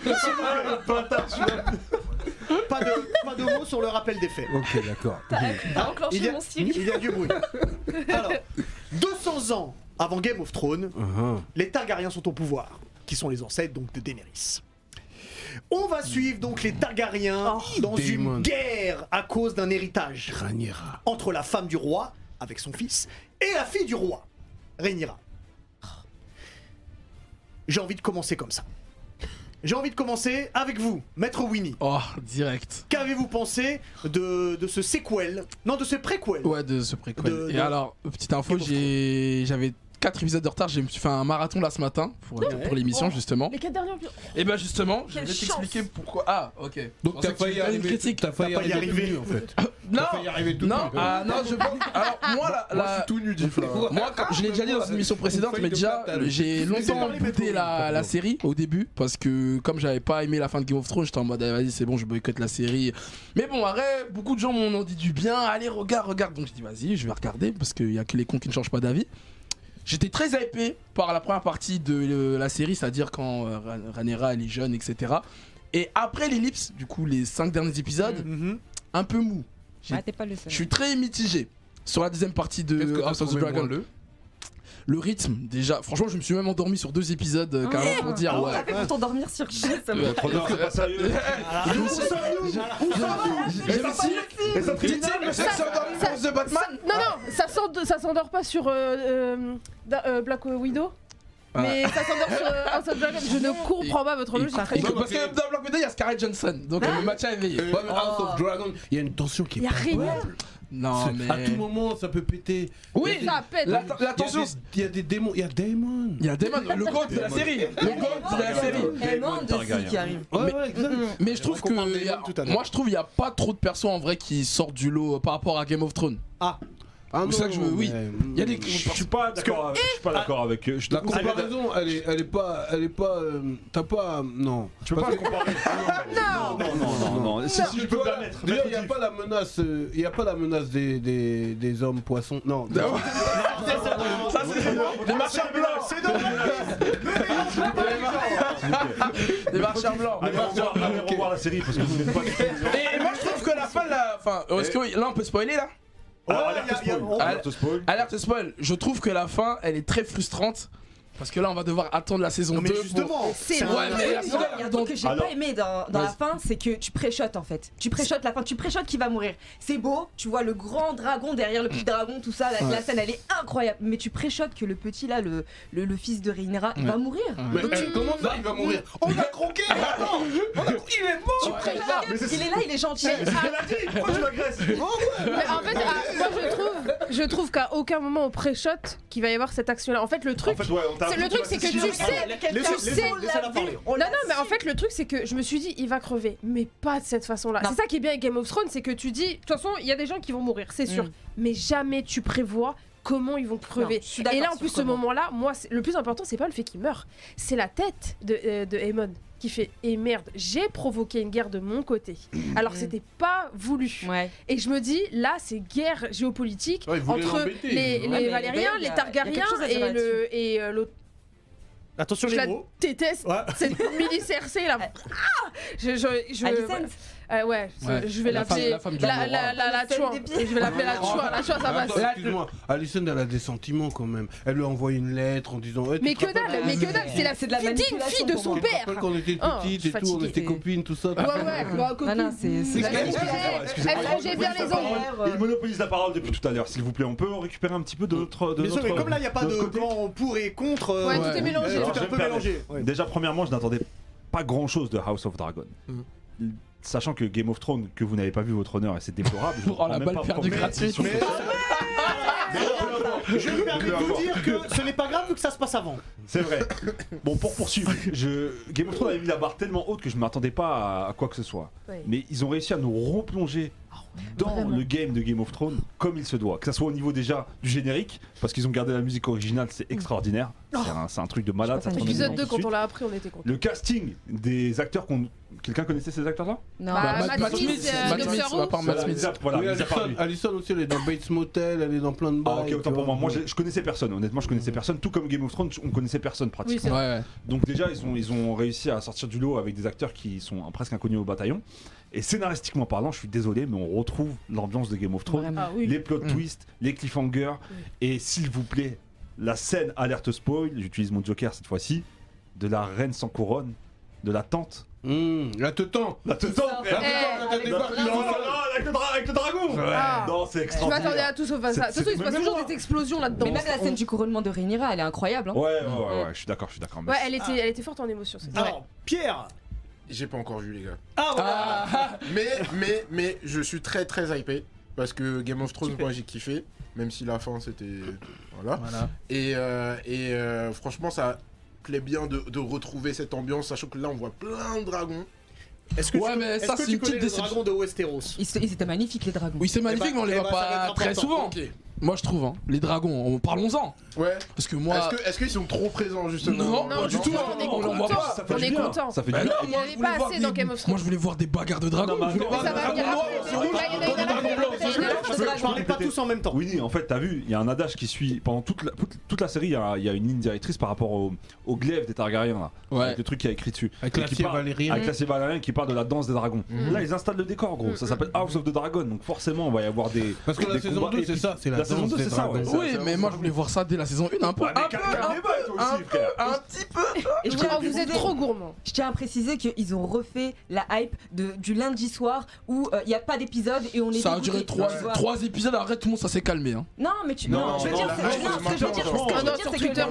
pas, de, pas de mots sur le rappel des faits. Ok, d'accord. T'as Il y, a, mon style. il y a du bruit. Alors, 200 ans avant Game of Thrones, Uh-huh. les Targaryens sont au pouvoir, qui sont les ancêtres donc de Daenerys. On va suivre donc les Targaryens dans Daemon. une guerre à cause d'un héritage Rhaenyra. entre la femme du roi, avec son fils, et la fille du roi, Rhaenyra. J'ai envie de commencer comme ça. J'ai envie de commencer avec vous, Maître Winnie. Oh, direct. Qu'avez-vous pensé de, de ce sequel? Non, de ce préquel. Ouais, de ce préquel. De- Et de- alors, petite info, j'avais 4 épisodes de retard, j'ai me suis fait un marathon là ce matin pour, pour l'émission Oh. justement. Les quatre derniers. Et bah justement, je Quelle vais chance. t'expliquer pourquoi. Ah, ok. Donc t'as failli arriver. critique. T'as failli y arriver arriver. en fait. Non, T'as failli arriver tout non, ah non, je pense. Alors moi, la, Moi, la- je suis tout nu, là. Moi, comme je l'ai déjà dit dans une émission précédente, mais déjà, j'ai longtemps Beto. la, la série au début parce que comme j'avais pas aimé la fin de Game of Thrones, j'étais en mode ah, vas-y c'est bon, je boycotte la série. Mais bon, après, beaucoup de gens m'en ont dit du bien. Allez, regarde, regarde. Donc je dis vas-y, je vais regarder parce qu'il y a que les cons qui ne changent pas d'avis. J'étais très hypé par la première partie de euh, la série, c'est-à-dire quand euh, Ra- Rhaenyra elle est jeune, etc. Et après l'ellipse, du coup les 5 derniers épisodes, Mhm. un peu mou. Ah, t'es pas le seul. Je suis très mitigé sur la deuxième partie de House of the Dragon. moelleux Le rythme, déjà, franchement, je me suis même endormi sur deux épisodes euh, carrément pour dire Ah ouais. T'as fait pour t'endormir sur qui ça me Euh, pas sérieux. Ah. Et ça The Batman Non, non, ça s'end- ça s'endort pas sur euh, euh, euh, Black Widow. Ah. Mais ça s'endort sur House of Dragon. Je ne comprends pas votre logique. Parce que dans Black Widow, il y a Scarlett Johnson, donc le match a éveillé. Mais House of Dragon, il y a une tension qui est Y a pas rien. Non, mais. À tout moment, ça peut péter. Oui, Ça pète. la, la Il y a tension. des- Il y a des démons. Il y a Damon. Il y a Damon, le goat de la série. Le goat de la série. Tellement de qui arrivent. Ouais, Mais- ouais, exact. Mais je trouve que. Damon moi, je trouve qu'il n'y a pas trop de persos en vrai qui sortent du lot euh, par rapport à Game of Thrones. Ah C'est ça que je veux, oui. mais- Il y a des. Je suis pas d'accord avec- je suis pas d'accord avec. Je te La comparaison, elle est, elle est pas, elle est pas, euh, t'as pas, non. Tu peux pas comparer? Non Non, non, non, non. Si, si, je peux permettre. Il n'y a pas la menace, euh, il y a pas la menace des, des, des hommes poissons. Non. Ça, c'est. Les marcheurs blancs C'est dommage Les marcheurs blancs Allez revoir, allez revoir la série parce que vous n'êtes pas. Et moi je trouve que la fin la. Enfin, est-ce que là on peut spoiler là? Alors, on- Alerte spoil. Alerte spoil, je trouve que la fin elle est très frustrante. Parce que là on va devoir attendre la saison Non, mais 2. justement, C'est c'est Ouais, mais la Il y saison a un truc que j'ai Alors- pas aimé dans, dans la fin, c'est que tu préchotes en fait. Tu préchotes la fin, tu préchotes qui va mourir. C'est beau, tu vois le grand dragon derrière le petit dragon, tout ça, la, la scène elle est incroyable. Mais tu préchotes que le petit là, le, le, le fils de il Ouais. va mourir. Mais Donc tu- comment ça, il va mourir On a croqué Attends On a croqué, il est mort Tu préchotes, il est là, il est gentil. Elle a dit Pourquoi tu l'agresses Mais en fait, ah, moi je trouve, je trouve qu'à aucun moment on pré-shot qu'il va y avoir cette action-là. En fait, le truc, En fait, le truc, c'est que tu sais, tu sais, non, non, mais en fait, le truc, c'est que je me suis dit, il va crever, mais pas de cette façon-là. C'est ça qui est bien avec Game of Thrones, c'est que tu dis, de toute façon, il y a des gens qui vont mourir, c'est sûr, Mm. mais jamais tu prévois comment ils vont crever. Non, Et là, en plus, ce moment-là, moi, c'est- le plus important, c'est pas le fait qu'il meure, c'est la tête de, euh, de Aemon qui fait et merde, j'ai provoqué une guerre de mon côté, alors c'était pas voulu. Ouais. Et je me dis, là, c'est guerre géopolitique Ouais, entre les, ouais, Valériens, les Targaryens et le et euh, l'autre. Attention Je les la mots. déteste. Ouais. Cette mini Cersei là. Ah je, je, je. Euh, ouais, Ouais. je vais l'appeler la femme la, la, chouan. Je vais l'appeler la chouan. La chouan, ça passe. Attends, excuse-moi, Alison elle a des sentiments quand même. Elle lui a envoyé une lettre en disant. Eh, Mais que dalle, mais que dalle, c'est la C'est de la manipulation fille de son père. quand on était Oh, petites et tout, on était copines, tout ça. Ouais, ouais, Ah non, c'est franchit vers les ongles. Il monopolise la parole depuis tout à l'heure, s'il vous plaît. On peut récupérer un petit peu de notre. de Mais sûr, mais notre- comme là, il n'y a pas de camp pour et contre. euh, Ouais, tout Ouais. est mélangé. tout est un peu mélangé. Déjà, premièrement, je n'attendais pas grand chose de House of Dragon. Sachant que Game of Thrones, que vous n'avez pas vu votre honneur et c'est déplorable. je Oh la même balle pas perdue pourquoi- gratuite. Mais- Je me permets de vous dire que ce n'est pas grave vu que ça se passe avant. C'est vrai. Bon, pour poursuivre, je... Game of Thrones avait mis la barre tellement haute que je m'attendais pas à, à quoi que ce soit. Mais ils ont réussi à nous replonger dans Vraiment. le game de Game of Thrones comme il se doit. Que ça soit au niveau déjà du générique, parce qu'ils ont gardé la musique originale, c'est extraordinaire. C'est un, c'est un truc de malade. ça Je te suis remet Épisode dedans 2, tout de quand on l'a appris, on était contents. Le casting des acteurs qu'on. Quelqu'un connaissait ces acteurs-là? Non. Bah, Matt- Matt Smith, Alison, aussi, elle est dans Bates Motel, elle est dans plein de Ah, bails. ok, autant pour moi. Moi, je, connaissais personne. Honnêtement, je connaissais personne. Tout comme Game of Thrones, on connaissait personne pratiquement. Donc déjà, ils ont, réussi à sortir du lot avec des acteurs qui sont presque inconnus au bataillon. Et scénaristiquement parlant, je suis désolé, mais on retrouve l'ambiance de Game of Thrones. Ah oui. Les plot Mm. twists, les cliffhangers. Et s'il vous plaît, la scène alerte spoil, j'utilise mon joker cette fois-ci, de la reine sans couronne, de la tante. Hum, la te tend. La te tante Eh, avec non, avec le, dra- avec le dragon Ah. Non, c'est Je extraordinaire. m'attendais à tout sauf à ça. De toute C'est- façon, il se c'est- passe toujours des explosions là-dedans. Mais même la scène du couronnement de Rhaenyra, elle est incroyable. Hein. Ouais, ouais, ouais, ouais, je suis d'accord, je suis d'accord. Ouais, elle était, elle était forte en émotion. cette scène. Alors, Pierre. J'ai pas encore vu les gars. Ah, voilà. Ah, Mais, mais, mais je suis très très hypé. Parce que Game of Thrones, Kiffé. moi j'ai kiffé. Même si la fin c'était. Voilà. Voilà. Et, euh, et euh, franchement, ça plaît bien de, de retrouver cette ambiance, sachant que là on voit plein de dragons. Est-ce que Ouais, tu, mais est-ce ça, que c'est tu une connais petite le déception. dragon de Westeros? Ils, étaient magnifiques les dragons. Oui, c'est magnifique, Eh ben- mais on les eh voit ben, pas très souvent. Moi, je trouve, hein. Les dragons, on- parlons-en. Ouais. Parce que moi. Est-ce que- est-ce qu'ils sont trop présents justement Non, Non, pas du tout, on voit pas, ça fait On du est bien. content. Ça fait du Bah bien. non, moi, je pas voir assez des- dans Game of Thrones. Moi, je voulais voir des bagarres de dragons. Non, mais je voulais voir des dragons noirs, c'est rouge. Je parlais pas tous en même temps. Oui, en fait, t'as vu, il y a un adage qui suit pendant toute la, la série. Il y, a, une ligne directrice par rapport au, glaive des Targaryens là, Ouais. avec le truc qui a écrit dessus, Avec parle- valérien. avec l'acier valérien qui parle de la danse des dragons. Mhm. Là, ils installent le décor, gros. Ça s'appelle House of the Dragon, donc forcément, on va y avoir des. Parce que la saison combats 2, c'est ça, c'est la, La saison danse 2, des c'est ça, ouais. dragons. Oui, mais moi, je voulais voir ça dès la saison 1, un peu. Un peu, un petit peu. Et je tiens à vous êtes préciser- trop gourmand. Je tiens à préciser qu'ils ont refait la hype de, du lundi soir où il n'y a pas d'épisode et on est Ça a duré 3, tu vois. trois épisodes, arrête, tout le monde, ça s'est calmé. Hein. Non, mais tu. Non, Non, je veux non, dire, c'est- ce que je veux dire,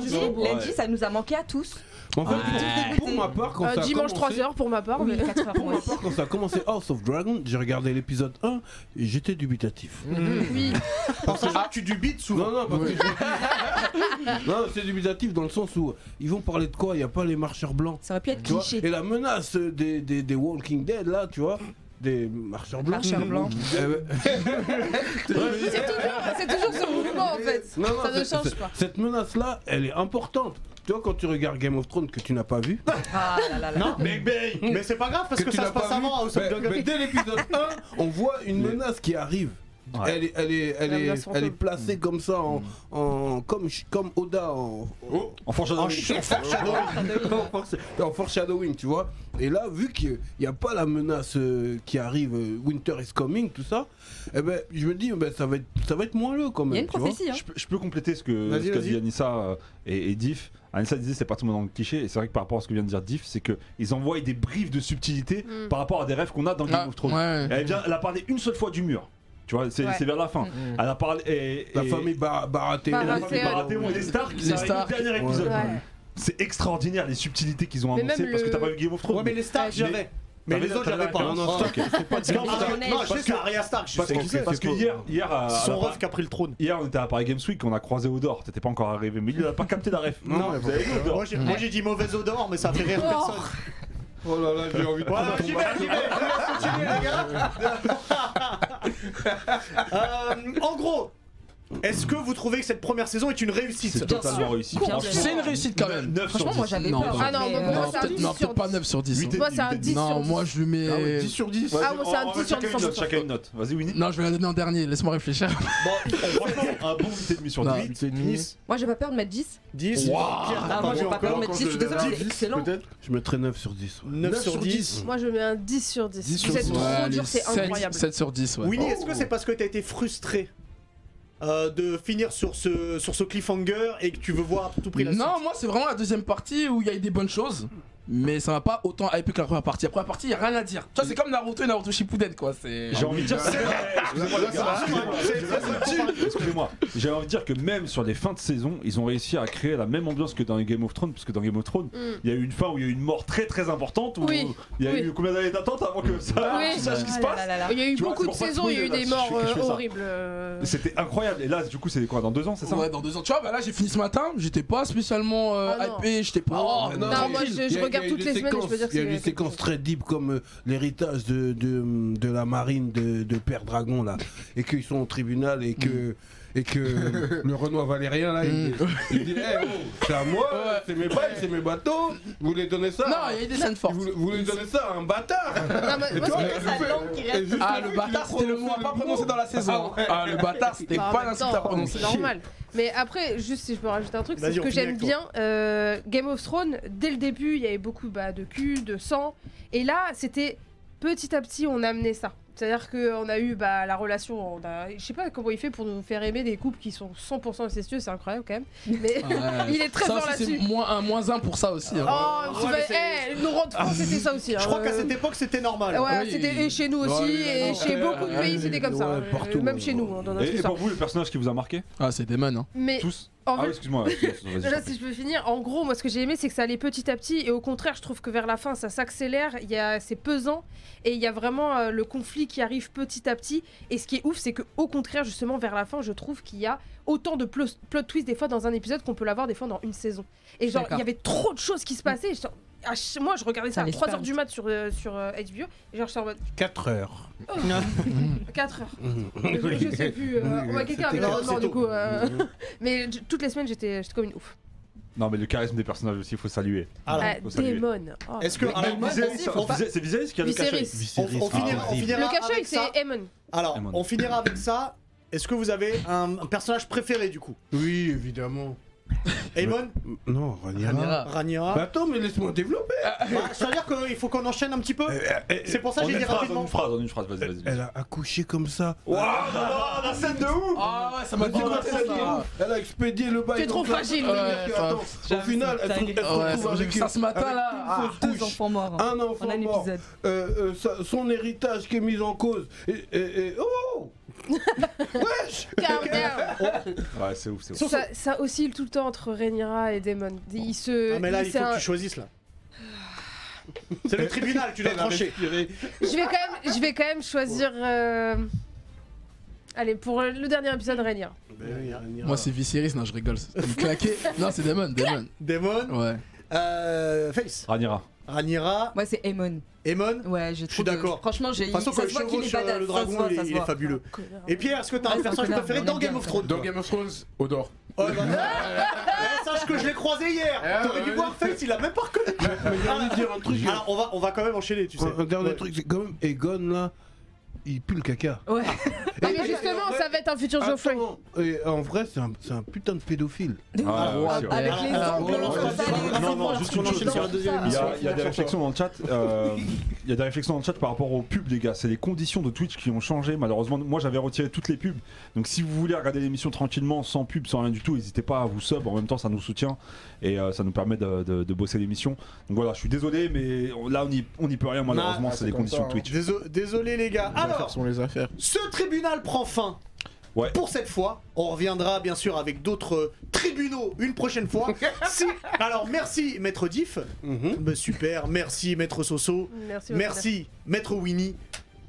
c'est lundi, ça nous a manqué à tous. En fait, Ouais. pour ma part, quand Euh, ça a Dimanche commencé- 3h pour ma part. Oui, mais- 4 heures Pour moi ma part, quand ça a commencé House of Dragon, j'ai regardé l'épisode 1 et j'étais dubitatif. Oui. En sachant que tu dubites souvent. Non, non, parce que je- Non, c'est dubitatif dans le sens où ils vont parler de quoi? Il n'y a pas les marcheurs blancs. Ça aurait pu être cliché. Et la menace des, des, des Walking Dead, là, tu vois? Des marcheurs blancs. Marcheurs blancs. Ben- C'est toujours, c'est toujours ce mouvement en fait. Non, non, Ça ne change pas. Cette menace-là, elle est importante. Tu vois, quand tu regardes Game of Thrones que tu n'as pas vu, Ah là là là. Non, mais, mais c'est pas grave parce que, ça se passe avant House of mais dès l'épisode 1, on voit une menace qui arrive. Ouais. Elle est, elle est, elle La est, menace elle fantôme. est placée comme ça, en, en- comme, comme Oda en, Oh. En foreshadowing. En foreshadowing. tu vois. Et là, vu qu'il n'y a pas la menace euh, qui arrive, euh, Winter is coming, tout ça, eh ben, je me dis, ben, ça, va être, ça va être moins le quand Il même. y a une prophétie. Hein. Je peux, je peux compléter ce que, ce dit Anissa euh, et, et Diff. Anissa disait c'est pas tout le monde dans le cliché et c'est vrai que par rapport à ce que vient de dire Diff, c'est qu'ils envoient des briefs de subtilité Mm. par rapport à des rêves qu'on a dans Game Ah, of Thrones. ouais. Elle, vient, elle a parlé une seule fois du mur. Tu vois, c'est Ouais. c'est vers la fin. Mm. Elle a parlé. Et, La et- famille Bar- Baratheon. la famille Baratheon et les Stark, Les Stark. dernier épisode. Ouais. C'est extraordinaire les subtilités qu'ils ont annoncées parce que le- t'as pas vu Game of Thrones. Ouais, mais les Stark, j'avais. Mais les autres, j'avais pas. Non, non, Stark, c'est pas Non, Parce que- non, je sais que c'est Arya Stark, je Parce sais que, qui c'est. parce que hier, hier, à son ref qui a pris le trône. hier, on était à Paris Games Week, on a croisé Odor. T'étais pas encore arrivé, mais il a pas capté la ref. Non, vous avez vu Odor Moi j'ai moi, j'ai dit mauvaise odeur, mais ça fait rire personne. Oh là là, j'ai envie de Voilà, j'y vais, j'y vais, je laisse continuer, les gars. Euh, en gros, est-ce que vous trouvez que cette première saison est une réussite C'est totalement réussi. Bien Franchement, sûr. C'est une réussite quand même. 9 sur Franchement, 10. moi j'avais Non, peur. pas- Ah non, mais, moi, Non, c'est un peut-être 10 non, sur peut-être pas 9 sur 10. Huit et Moi, c'est un demi, 10 huit et sur Non, 10. moi je lui mets. Ah ouais, 10 sur 10 Vas-y, Ah, moi, c'est un on va 10 sur chacun 10, une note, chacun une note. Vas-y, Winnie. Non, je vais la donner en dernier, laisse-moi réfléchir. Bon, franchement, un bon 8,5 sur Non. 10. 8 et demi. 10, Moi j'ai pas peur de mettre 10. 10. Ah, moi j'ai pas peur de mettre 10. Je suis désolé, c'est excellent. Peut-être Je mettrais 9 sur 10. 9 sur 10. Moi je mets un 10 sur 10. 10 sur Vous êtes 10. trop dur, c'est incroyable. 7 sur 10, ouais. Winnie, est-ce que c'est parce que t'as été frustré euh, de finir sur ce, sur ce cliffhanger et que tu veux voir à tout prix la Non, moi c'est vraiment la deuxième partie où il y a eu des bonnes choses. Mais ça m'a pas autant hypé que la première partie. La première partie, y a rien à dire. Tu vois, c'est comme Naruto et Naruto Shippuden quoi. C'est. J'ai envie de dire. Excusez-moi, j'ai envie de dire que même sur les fins de saison, ils ont réussi à créer la même ambiance que dans les Game of Thrones, parce que dans Game of Thrones, Mm. il y a eu une fin où il y a eu une mort très très importante, où Oui, il y a oui. eu combien d'années d'attente avant que ça Oui. tu saches ce qui se Ah passe. Il y a eu Tu beaucoup de saisons, il y a eu des morts euh, horribles. euh. C'était incroyable, et là du coup c'est quoi, dans deux ans, c'est ça Ouais, dans deux ans. Tu vois, bah là j'ai fini ce matin, j'étais pas spécialement euh, Ah hypé, j'étais pas. Oh, non, moi, je- il regarde il y a toutes eu les des semaines séquences- Il y a eu c'est des quelque séquences chose. très deep comme euh, l'héritage de, de, de la marine de, de Père Dragon là, et qu'ils sont au tribunal et que. Et que le Renoir Valérien là, il, il dit Eh, oh, c'est à moi, Ouais. c'est mes bails, c'est mes bateaux, vous voulez donner ça Non, il y a eu des scènes fortes. Vous, vous voulez donner ça à un bâtard Non, mais moi, C'est sa langue qui reste. juste Ah, lui le bâtard, c'était le mot à prononcé pas prononcer dans la saison. Ah, le bâtard, c'était pas l'insulte à prononcer. C'est normal. Mais après, juste si je peux rajouter un truc, c'est ce que j'aime bien. euh, Game of Thrones, dès le début, il y avait beaucoup bah, de cul, de sang. Et là, c'était petit à petit, on a amené ça. C'est-à-dire qu'on a eu bah, la relation. On a... Je sais pas comment il fait pour nous faire aimer des couples qui sont 100% incestueux, c'est incroyable quand même. Mais Ouais. il est très Ça fort aussi, là-dessus. c'est moins un, moins un pour ça aussi. hein. Oh, Ouais, c'est- eh, nos c'était ça aussi. Je hein. crois qu'à Euh, cette époque c'était normal. Ouais, Oui. c'était et chez nous aussi, Ouais, et non, chez ouais, beaucoup de ouais, pays, c'était comme ça. ouais, euh, partout, même ouais. chez nous, hein, dans notre Et, pour vous, le personnage qui vous a marqué? Ah, c'est Damon. Hein. Mais Tous? En Ah fait, oui, excuse-moi. si je peux finir, en gros, moi, ce que j'ai aimé, c'est que ça allait petit à petit, et au contraire, je trouve que vers la fin, ça s'accélère, il y a, c'est pesant, et il y a vraiment euh, le conflit qui arrive petit à petit. Et ce qui est ouf, c'est que au contraire, justement, vers la fin, je trouve qu'il y a autant de plot, twists des fois dans un épisode qu'on peut l'avoir des fois dans une saison. Et genre, il y avait trop de choses qui se passaient. et genre, à ch- moi, je regardais ça Ça à allait 3h super du mat sur, euh, sur euh, HBO, et genre, je suis en mode 4 heures. 4 heures. je, je sais plus, euh, on va quelqu'un avec Non, c'est du tôt. coup. euh, mais j- toutes les semaines, j'étais j'étais comme une ouf. Non, mais le charisme des personnages aussi, il faut saluer. Alors, Ah, faut saluer. Démon. Oh. est-ce que. Mais alors, moi, Viserys, aussi, faut on- pas- Viserys- c'est Viserys qui a le cachet. Viserys. on, on finira, on finira Le cache-œil, avec c'est ça. Aemon. Alors, Aemon. on finira avec ça. Est-ce que vous avez un, un personnage préféré du coup? Oui, évidemment. Aemon Non, Rhaenyra. Rhaenyra. Rhaenyra Bah attends, mais laisse-moi développer. Bah, C'est-à-dire qu'il faut qu'on enchaîne un petit peu C'est pour ça que j'ai dit phrase, en rapidement. une phrase, en une phrase, vas-y, Elle, vas-y. elle a accouché comme ça. Waouh, non, non, la scène de ouf Ah ouais, ça m'a Oh, dégoûté la scène ça. de ouf. Elle a expédié le bail. Tu es trop fragile. Enfin, Au final, c'est elle se retrouve ça, avec ça ce matin, là. Ah, fausse Deux couche. enfants morts. Un En enfant mort. Euh, euh, son héritage qui est mis en cause. Et- et- oh Wesh Calm down. Ouais, c'est ouf, c'est ouf. Ça, ça oscille tout le temps entre Rhaenyra et Daemon. Il se. Ah mais là, il faut un- que tu choisisses là. C'est le tribunal, tu dois trancher. Je vais quand même, je vais quand même choisir. euh, Allez, pour le dernier épisode, Rhaenyra. Moi, c'est Viserys, non, je rigole. claquée. Non, c'est Damon, Damon. Daemon, Ouais. euh, Face, Rhaenyra. Rhaenyra, Moi, c'est Aemon. Aemon. Ouais, j'ai suis trop de- d'accord. Franchement, j'ai. De toute façon, quand est le dragon, voit, il, ça se il est fabuleux. Et Pierre, est-ce que t'as un personnage préféré dans Game of. Thrones Dans Game of Thrones, Odor. Oh, bah, eh, sache que je l'ai croisé hier Ah, T'aurais dû voir Face, il a même pas reconnu Mais j'ai envie de dire un truc. Alors on va, on va quand même enchaîner, tu sais. Un dernier truc, c'est quand même Egon là, il pue le caca. Ouais. Ah, mais justement, ça va être un futur Geoffrey. Et en vrai, c'est un, c'est un putain de pédophile. Ah, c'est vrai. Avec les ongles, on. Non, non, juste les- sur la deuxième ça. Il y a, y des réflexions dans le chat. euh, il y a des réflexions dans le chat par rapport aux pubs, les gars. C'est les conditions de Twitch qui ont changé. Malheureusement, moi j'avais retiré toutes les pubs. Donc si vous voulez regarder l'émission tranquillement, sans pub, sans rien du tout, n'hésitez pas à vous sub. En même temps, ça nous soutient et euh, ça nous permet de, de- de bosser l'émission. Donc voilà, je suis désolé, mais là on n'y on n'y peut rien. Malheureusement, Ah, c'est les conditions ça, de hein. Twitch. Déso- Désolé les gars. Les affaires Alors, sont les affaires. ce tribunal prend fin. Ouais. Pour cette fois, on reviendra bien sûr avec d'autres euh, tribunaux une prochaine fois. si... Alors merci Maître Diff. Bah, super, merci Maître Soso. Merci. Merci Maître Winnie.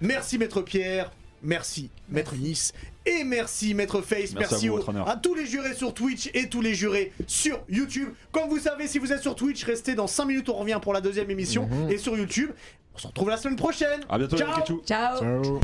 Merci Maître Pierre. Merci Maître Nice. Et merci Maître Face. Merci à vous, au- votre honneur. à tous les jurés sur Twitch et tous les jurés sur YouTube. Comme vous savez, si vous êtes sur Twitch, restez dans 5 minutes, on revient pour la deuxième émission. Et sur YouTube, on se retrouve la semaine prochaine. À bientôt, Ciao. Ciao. Ciao.